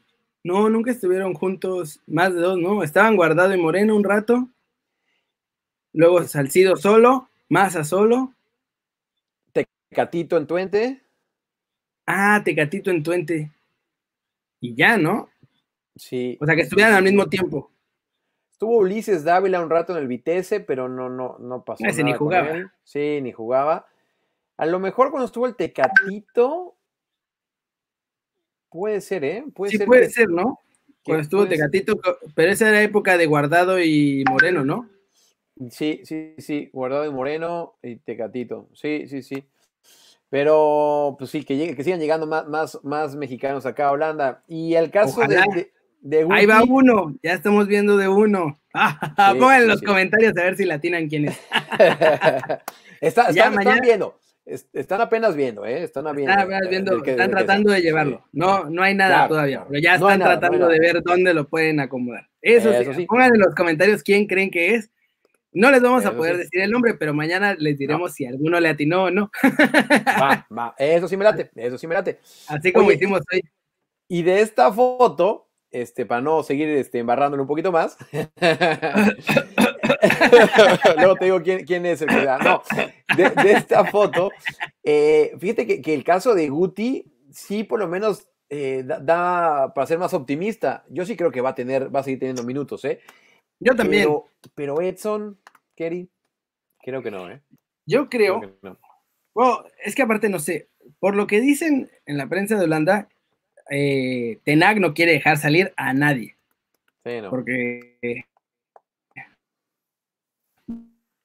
S1: no, nunca estuvieron juntos más de dos, ¿no? Estaban Guardado y Moreno un rato, luego Salcido solo, Massa solo.
S2: Tecatito en Tuente.
S1: Ah, Tecatito en Tuente. Y ya, ¿no?
S2: Sí.
S1: O sea, que estuvieran al mismo tiempo.
S2: Estuvo Ulises Dávila un rato en el Vitesse, pero no, no, no pasó.
S1: Ese ni jugaba.
S2: Sí, ni jugaba. A lo mejor cuando estuvo el Tecatito, Puede ser, ¿eh?
S1: Puede sí, puede ser, ¿no? Cuando estuvo Tecatito, pero esa era época de Guardado y Moreno, ¿no?
S2: Sí, sí, sí, Guardado y Moreno y Tecatito. Sí, sí, sí. Pero, pues sí, que, que sigan llegando más, más, más mexicanos acá a Holanda. Y el caso de, de,
S1: Ahí va uno, ya estamos viendo de uno. <laughs> Pongan en los comentarios a ver si latinan quién <laughs> es.
S2: Está, están, están viendo están apenas viendo, ¿eh? Están,
S1: viendo, están tratando de llevarlo. No, no hay nada todavía, pero ya están tratando de ver dónde lo pueden acomodar. Eso, sí, pongan en los comentarios quién creen que es. No les vamos a poder decir el nombre, pero mañana les diremos si alguno le atinó o no.
S2: Va, <laughs> va, eso sí me late, eso sí me late.
S1: Así como hicimos hoy.
S2: Y de esta foto, este, para no seguir este, embarrándolo un poquito más, <laughs> <laughs> Luego te digo quién, es el que da. No, de, esta foto, eh, fíjate que, el caso de Guti, sí, por lo menos eh, da, da para ser más optimista. Yo sí creo que va a tener, va a seguir teniendo minutos, ¿eh?
S1: Yo también.
S2: Pero, pero Edson, Kerry, creo que no, ¿eh?
S1: Yo creo.
S2: Creo que no.
S1: Bueno, es que aparte no sé, por lo que dicen en la prensa de Holanda, eh, Tenag no quiere dejar salir a nadie,
S2: Sí, no.
S1: porque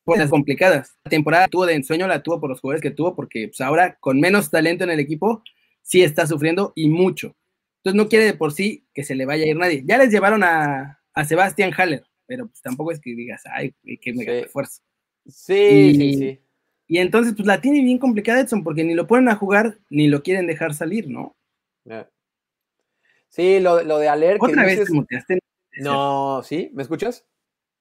S1: cosas complicadas. La temporada tuvo de ensueño, la tuvo por los jugadores que tuvo, porque pues, ahora con menos talento en el equipo, sí está sufriendo y mucho. Entonces no quiere de por sí que se le vaya a ir nadie. Ya les llevaron a, a Sebastián Haller, pero pues tampoco es que digas, ay, qué mega
S2: Sí.
S1: refuerzo.
S2: Sí,
S1: Y-
S2: sí, sí.
S1: Y entonces, pues la tiene bien complicada Edson, porque ni lo ponen a jugar, ni lo quieren dejar salir, ¿no?
S2: Sí, lo, lo de Aler que
S1: Otra vez
S2: dices-
S1: te muteaste.
S2: No, ¿sí? ¿Me escuchas?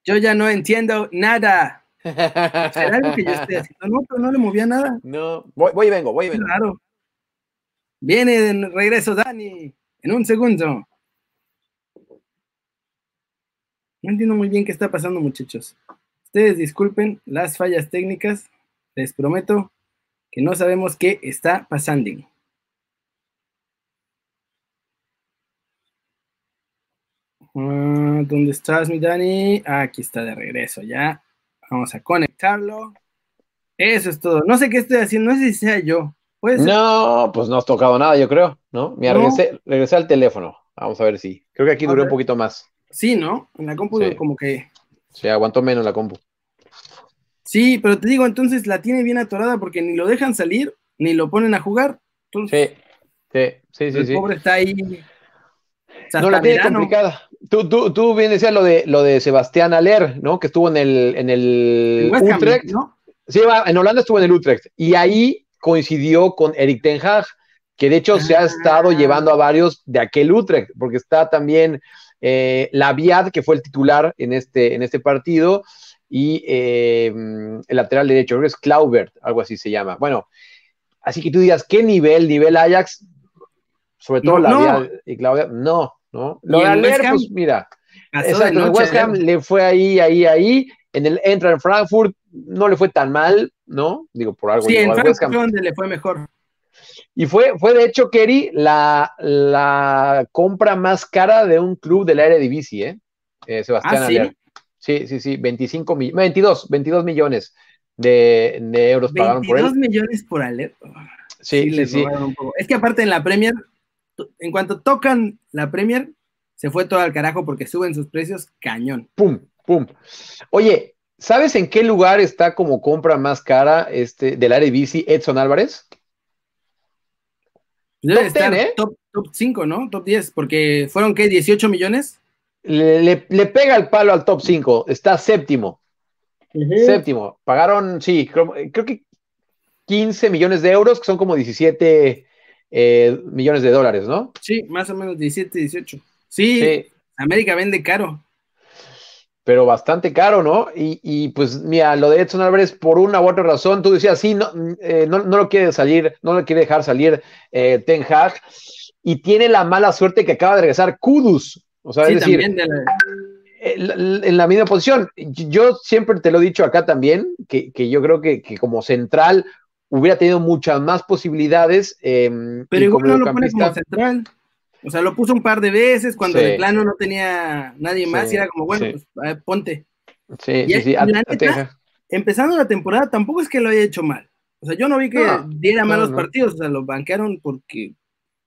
S1: Yo ya no entiendo nada. ¿Será algo que yo estoy haciendo? No, pero no le movía nada.
S2: no, voy, voy y vengo, voy y vengo.
S1: raro. Viene de regreso Dani. En un segundo. No entiendo muy bien qué está pasando, muchachos. Ustedes disculpen las fallas técnicas. Les prometo que no sabemos qué está pasando. Ah, ¿Dónde estás, mi Dani? Aquí está de regreso ya. Vamos a conectarlo. Eso es todo. No sé qué estoy haciendo, no sé si sea yo. Puede ser.
S2: No, pues no has tocado nada, yo creo, ¿no? Mira,
S1: No.
S2: regresé, regresé al teléfono. Vamos a ver si. Creo que aquí duró un poquito más.
S1: Sí, ¿no? En la compu
S2: Sí.
S1: como que...
S2: Sí, aguantó menos la compu.
S1: Sí, pero te digo, entonces la tiene bien atorada porque ni lo dejan salir, ni lo ponen a jugar. Entonces,
S2: Sí, sí, sí, sí.
S1: el
S2: sí.
S1: pobre está ahí. O sea,
S2: No la tiene
S1: verano.
S2: complicada. Tú, tú, tú bien decías lo de, lo de Sebastián Aller, ¿no? Que estuvo en el, en el
S1: West
S2: Utrecht.
S1: ¿no?
S2: Sí, en Holanda estuvo en el Utrecht. Y ahí coincidió con Eric Ten Hag, que de hecho se ha
S1: Ah.
S2: estado llevando a varios de aquel Utrecht, porque está también eh, Laviad, que fue el titular en este, en este partido, y eh, el lateral derecho, creo que es Claubert, algo así se llama. Bueno, así que tú digas, ¿qué nivel? ¿Nivel Ajax? Sobre todo
S1: No,
S2: Laviad y Claubert, no, ¿no? Lo de
S1: Ham,
S2: pues mira, Exacto, en el
S1: noche,
S2: West Ham
S1: ¿eh?
S2: le fue ahí, ahí, ahí. En el entra en Frankfurt no le fue tan mal, ¿no? Digo, por algo
S1: Sí, en
S2: al
S1: Frankfurt
S2: West Ham.
S1: fue donde le fue mejor.
S2: Y fue, fue de hecho, Kerry, la, la compra más cara de un club del Eredivisie, ¿eh? Eh, Sebastián
S1: Ah, ¿sí?
S2: Sí, sí, sí, 25 millones, 22, 22 millones de, de euros pagaron por
S1: 22
S2: él.
S1: millones por Aler.
S2: Sí, sí, sí.
S1: poco. Es que aparte en la Premier, en cuanto tocan la Premier, se fue todo al carajo porque suben sus precios cañón.
S2: Pum, pum. Oye, ¿sabes en qué lugar está como compra más cara este, del Eredivisie Edson Álvarez?
S1: Debe
S2: Top
S1: estar
S2: 10, ¿eh?
S1: top, top 5, ¿no? Top 10, porque fueron, ¿qué? 18 millones.
S2: Le, le- le pega el palo al top 5, está séptimo. Séptimo. Pagaron, sí, creo, creo que 15 millones de euros, que son como 17 eh, millones de dólares, ¿no?
S1: Sí, más o menos 17, 18. Sí,
S2: Sí,
S1: América vende caro.
S2: pero bastante caro, ¿no? Y, y, pues mira, lo de Edson Álvarez, por una u otra razón, tú decías, sí, no, eh, no, no lo quiere salir, no lo quiere dejar salir eh, Ten Hag, y tiene la mala suerte que acaba de regresar Kudus. O sea,
S1: Sí,
S2: es decir,
S1: también de la-
S2: en en la misma posición. Yo siempre te lo he dicho acá también, que, que yo creo que, que como central hubiera tenido muchas más posibilidades. eh,
S1: Pero igual no lo pone como central. O sea, lo puso un par de veces cuando
S2: Sí.
S1: de plano no tenía nadie más
S2: Sí,
S1: y era como, bueno,
S2: sí.
S1: pues a ver, ponte.
S2: Sí,
S1: Y-
S2: sí, sí. a-
S1: la neta. Empezando la temporada tampoco es que lo haya hecho mal. O sea, yo no vi que
S2: No,
S1: diera
S2: no,
S1: malos
S2: no.
S1: partidos, o sea, lo banquearon porque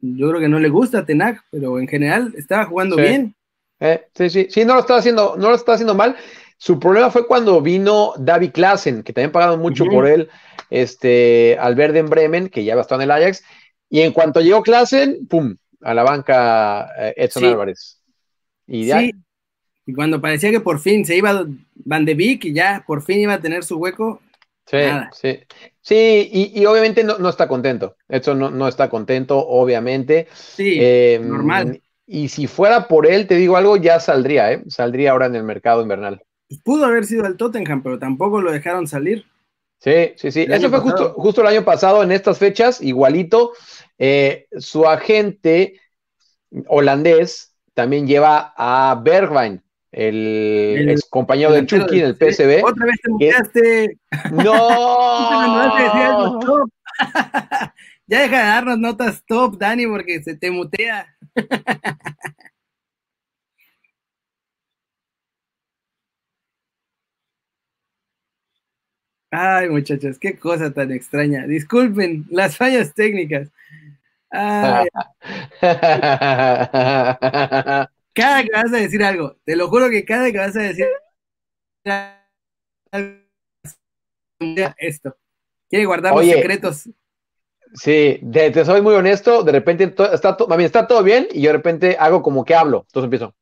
S1: yo creo que no le gusta a Tenac, pero en general estaba jugando bien.
S2: Eh, sí, sí, sí, no lo estaba haciendo, no lo estaba haciendo mal. Su problema fue cuando vino David Klassen, que también pagaron mucho por él, este, al verde en Bremen, que ya estar en el Ajax. Y en cuanto llegó Klassen, pum, a la banca eh, Edson
S1: Sí.
S2: Álvarez. Y ya,
S1: Sí. Y cuando parecía que por fin se iba Van de Beek y ya por fin iba a tener su hueco,
S2: Sí,
S1: Nada.
S2: sí. Sí, y, y obviamente no, no está contento. Edson no, no está contento, obviamente.
S1: sí,
S2: Eh,
S1: normal.
S2: Y si fuera por él, te digo algo, ya saldría, ¿eh? Saldría ahora en el mercado invernal.
S1: pudo haber sido el Tottenham, pero tampoco lo dejaron salir.
S2: Sí, sí, sí.
S1: El
S2: Eso fue justo, justo el año pasado, en estas fechas, igualito. eh, su agente holandés también lleva a Bergwijn, el,
S1: El
S2: ex compañero de
S1: Delantero
S2: Chucky en el PSV.
S1: Otra vez te muteaste.
S2: No. <laughs> <laughs> <laughs>
S1: ya deja de darnos notas top, Dani, porque se te mutea. Ay, muchachos, qué cosa tan extraña. Disculpen las fallas técnicas. Ay. <laughs> cada que vas a decir algo, te lo juro que cada que vas a decir esto, quiere guardar los secretos.
S2: Sí, te, soy muy honesto, de repente está, está todo bien y yo de repente hago como que hablo, entonces empiezo.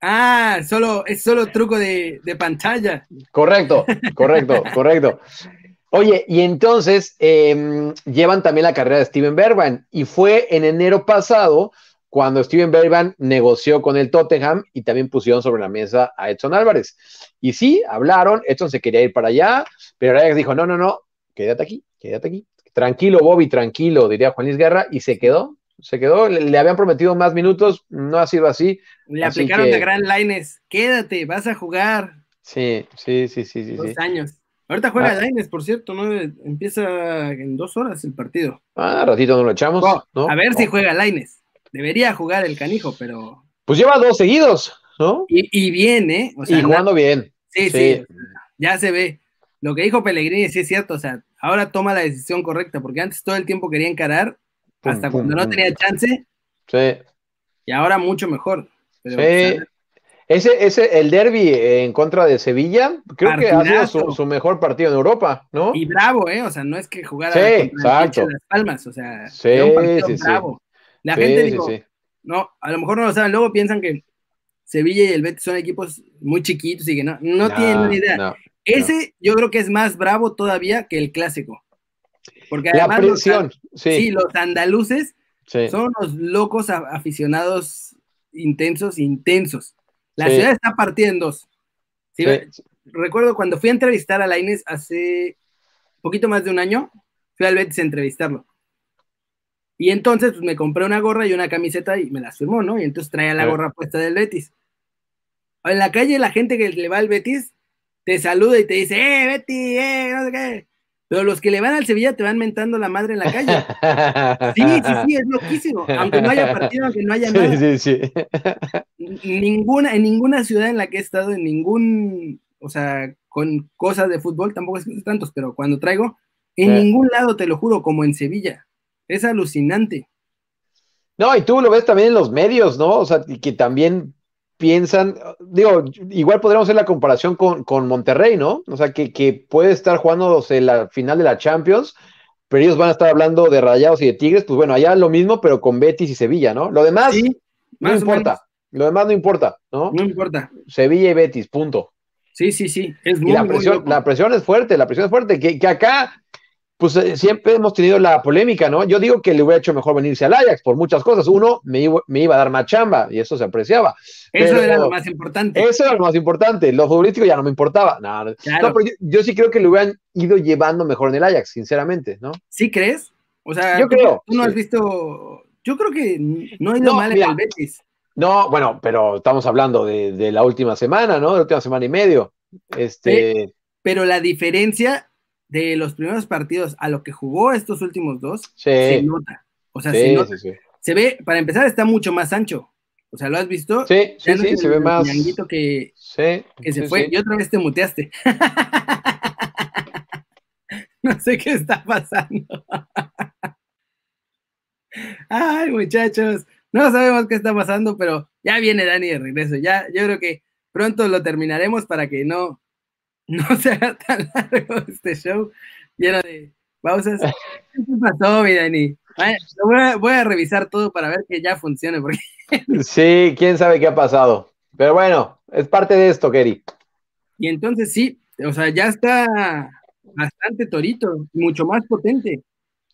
S1: Ah, solo, es solo truco de, pantalla.
S2: Correcto, correcto, <laughs> correcto. Oye, y entonces em, llevan también la carrera de Steven Bergman y fue en enero pasado cuando Steven Bergman negoció con el Tottenham y también pusieron sobre la mesa a Edson Álvarez. Y sí, hablaron, Edson se quería ir para allá, pero Ajax dijo, no, no, no, quédate aquí, quédate aquí. Tranquilo, Bobby, tranquilo, diría Juan Luis Guerra, y se quedó, se quedó, le, habían prometido más minutos, no ha sido así.
S1: Le aplicaron de gran lines, quédate, vas a jugar.
S2: Sí, sí, sí, sí, sí.
S1: Dos años. Ahorita juega ah. Lines, por cierto, ¿no? Empieza en dos horas el partido.
S2: Ah, ratito no lo echamos.
S1: A ver si juega Lines. Debería jugar el canijo, pero.
S2: Pues lleva dos seguidos, ¿no?
S1: Y, bien, ¿eh?
S2: y jugando bien.
S1: Sí, sí, Ya se ve. Lo que dijo Pellegrini sí es cierto, o sea, ahora toma la decisión correcta, porque antes todo el tiempo quería encarar, hasta cuando no tenía chance.
S2: Sí.
S1: Y ahora mucho mejor.
S2: sí. ese, ese, el derby en contra de Sevilla, creo que ha sido su, mejor partido en Europa, ¿no?
S1: Y bravo, ¿eh? O sea, no es que jugara
S2: sí,
S1: las palmas, o sea,
S2: sí, un partido bravo.
S1: La gente dijo, no, a lo mejor no lo saben, luego piensan que Sevilla y el Betis son equipos muy chiquitos y que no, no, tienen ni idea. Ese yo creo que es más bravo todavía que el clásico. Porque además
S2: la presión, sí.
S1: los andaluces son los locos aficionados intensos, intensos. La ciudad está partida en dos. Recuerdo cuando fui a entrevistar a Laines hace poquito más de un año, fui al Betis a entrevistarlo. Y entonces pues, me compré una gorra y una camiseta y me las firmó, ¿no? Y entonces traía la gorra puesta del Betis. En la calle la gente que le va al Betis te saluda y te dice, ¡eh, Betis! ¡eh, no sé qué! Pero los que le van al Sevilla te van mentando la madre en la calle. Sí, sí, sí, es loquísimo. Aunque no haya partido, aunque no haya nada. Sí, sí, sí. Ninguna, en ninguna ciudad en la que he estado, en ningún, o sea, con cosas de fútbol, tampoco es tantos, pero cuando traigo, en ningún lado, te lo juro, como en Sevilla. Es alucinante.
S2: No, y tú lo ves también en los medios, ¿no? O sea, que también piensan, digo, igual podríamos hacer la comparación con, Monterrey, ¿no? O sea, que, puede estar jugando la final de la Champions, pero ellos van a estar hablando de Rayados y de Tigres, pues bueno, allá lo mismo, pero con Betis y Sevilla, ¿no? Lo demás no importa, lo demás no importa, ¿no?
S1: No importa.
S2: Sevilla y Betis, punto.
S1: Sí, sí, sí.
S2: Es y la presión, la presión es fuerte, la presión es fuerte, que, que acá pues eh, siempre hemos tenido la polémica, ¿no? Yo digo que le hubiera hecho mejor venirse al Ajax por muchas cosas. Uno, me iba, a dar más chamba y eso se apreciaba.
S1: Eso era lo más importante.
S2: Eso era lo más importante. Lo futbolístico ya no me importaba. No, no pero yo, sí creo que le hubieran ido llevando mejor en el Ajax, sinceramente, ¿no?
S1: ¿Sí crees? O sea,
S2: yo creo.
S1: Tú no has visto. Yo creo que no ha ido mal en el Betis.
S2: No, bueno, pero estamos hablando de, la última semana, ¿no? De la última semana y medio. Este.
S1: pero la diferencia de los primeros partidos a lo que jugó estos últimos dos,
S2: se
S1: nota. O sea, se, nota. se ve, para empezar, está mucho más ancho. O sea, ¿lo has visto?
S2: Sí, sí, sí, se ve más.
S1: que,
S2: sí,
S1: que se fue. Y otra vez te muteaste. <laughs> no sé qué está pasando. <laughs> Ay, muchachos, no sabemos qué está pasando, pero ya viene Dani de regreso. Ya, yo creo que pronto lo terminaremos para que no, <laughs> no se haga tan largo este show lleno de pausas. ¿Qué pasó, mi Dani? Voy a, revisar todo para ver que ya funcione. Porque... <laughs>
S2: Sí, quién sabe qué ha pasado. Pero bueno, es parte de esto, Kerry.
S1: Y entonces sí, o sea, ya está bastante torito, mucho más potente.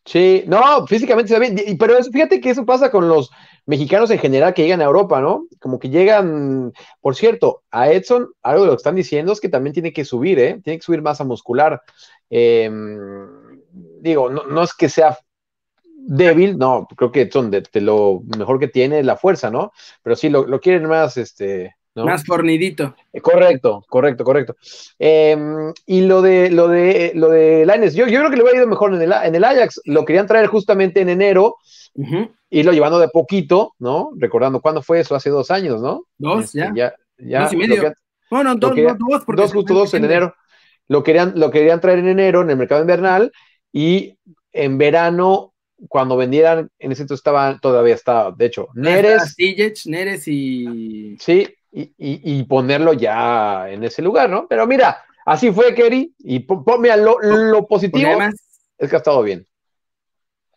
S2: Sí, no, físicamente se ve, pero fíjate que eso pasa con los mexicanos en general que llegan a Europa, ¿no? Como que llegan, por cierto, a Edson, algo de lo que están diciendo es que también tiene que subir, ¿eh? Tiene que subir masa muscular. Em, digo, no, es que sea débil, no, creo que Edson de, lo mejor que tiene es la fuerza, ¿no? Pero sí, lo, quieren más, este,
S1: Más fornidito.
S2: Correcto, correcto, correcto. Em, y lo de lo de lo de Laines, yo, yo creo que le hubiera ido mejor en el, en el Ajax. Lo querían traer justamente en enero, y lo llevando de poquito, ¿no? Recordando cuándo fue eso, hace dos años, ¿no?
S1: Dos, este,
S2: ya. ya.
S1: dos y medio. bueno, dos, dos,
S2: dos, justo dos en enero. Lo querían, lo querían traer en enero en el mercado invernal y en verano, cuando vendieran, en ese entonces estaba, todavía estaba, de hecho, Neres.
S1: Neres y.
S2: Sí, y, y, ponerlo ya en ese lugar, ¿no? Pero mira, así fue, Kerry, y ponme lo, lo positivo es que ha estado bien.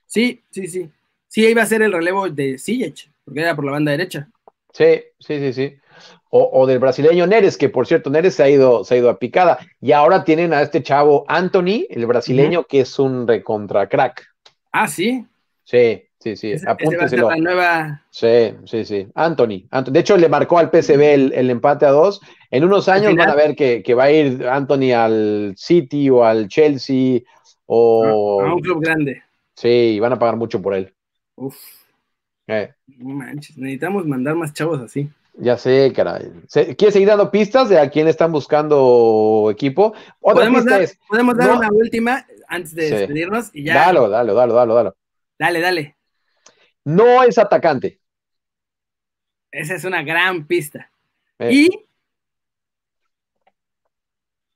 S1: Sí, sí, sí. Sí, iba a ser el relevo de Ziyech, porque era por la banda derecha.
S2: Sí, sí, sí, sí. O, del brasileño Neres, que por cierto, Neres se ha ido, se ha ido a picada. Y ahora tienen a este chavo Anthony, el brasileño, que es un recontra crack.
S1: Ah, sí.
S2: Sí, sí, sí.
S1: Apúnteselo. la nueva...
S2: Sí, sí, sí. Anthony, De hecho, le marcó al PSV el, empate a dos. En unos años van a ver que, va a ir Anthony al City o al Chelsea o.
S1: A un club grande.
S2: Sí, van a pagar mucho por él.
S1: Uf. Eh. No manches, necesitamos mandar más chavos así.
S2: Ya sé, caray. ¿Quieres seguir dando pistas de a quién están buscando equipo?
S1: podemos dar, podemos dar una última antes de despedirnos y ya.
S2: Dalo, dalo, dalo, dalo, dalo.
S1: Dale, dale.
S2: No es atacante.
S1: Esa es una gran pista. Eh. Y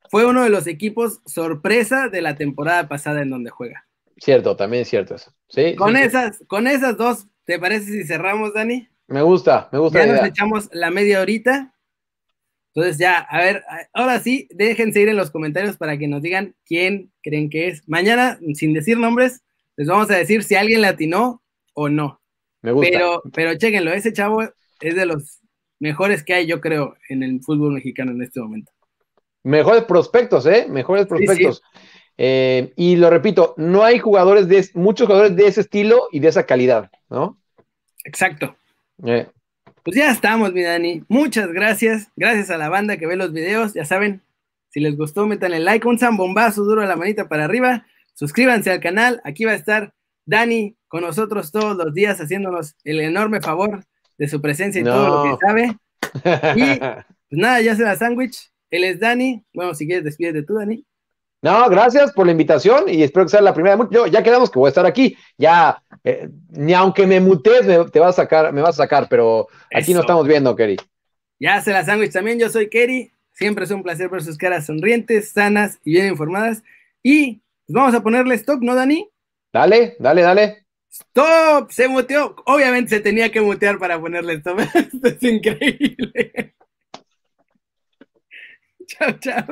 S1: fue uno de los equipos sorpresa de la temporada pasada en donde juega.
S2: Cierto, también es cierto eso. Sí.
S1: Con esas, con esas dos, ¿te parece si cerramos, Dani?
S2: Me gusta, me gusta.
S1: Ya nos echamos la media horita. Entonces ya, a ver, ahora sí, déjense ir en los comentarios para que nos digan quién creen que es. Mañana, sin decir nombres, les vamos a decir si alguien latinó o no.
S2: Me gusta.
S1: Pero, pero chéquenlo, ese chavo es de los mejores que hay, yo creo, en el fútbol mexicano en este momento.
S2: Mejores prospectos, ¿eh? Mejores prospectos. Eh, y lo repito, no hay jugadores de, muchos jugadores de ese estilo y de esa calidad, ¿no?
S1: Exacto. Eh. Pues ya estamos, mi Dani. Muchas gracias. Gracias a la banda que ve los videos. Ya saben, si les gustó, metan like, un zambombazo duro a la manita para arriba. Suscríbanse al canal. Aquí va a estar Dani con nosotros todos los días haciéndonos el enorme favor de su presencia y todo lo que sabe. Y <laughs> pues nada, ya será sándwich. Él es Dani. Bueno, si quieres, despídete tú, Dani.
S2: No, gracias por la invitación y espero que sea la primera. Yo, ya quedamos que voy a estar aquí. Ya, eh, ni aunque me mutes, me, te vas a sacar, me vas a sacar, pero aquí nos estamos viendo, Kerry.
S1: Ya se la sándwich también. Yo soy Kerry. Siempre es un placer ver sus caras sonrientes, sanas y bien informadas. Y pues, vamos a ponerle stop, ¿no, Dani?
S2: Dale, dale, dale.
S1: Stop, se muteó. Obviamente se tenía que mutear para ponerle stop. Esto <laughs> es increíble. chao, chao.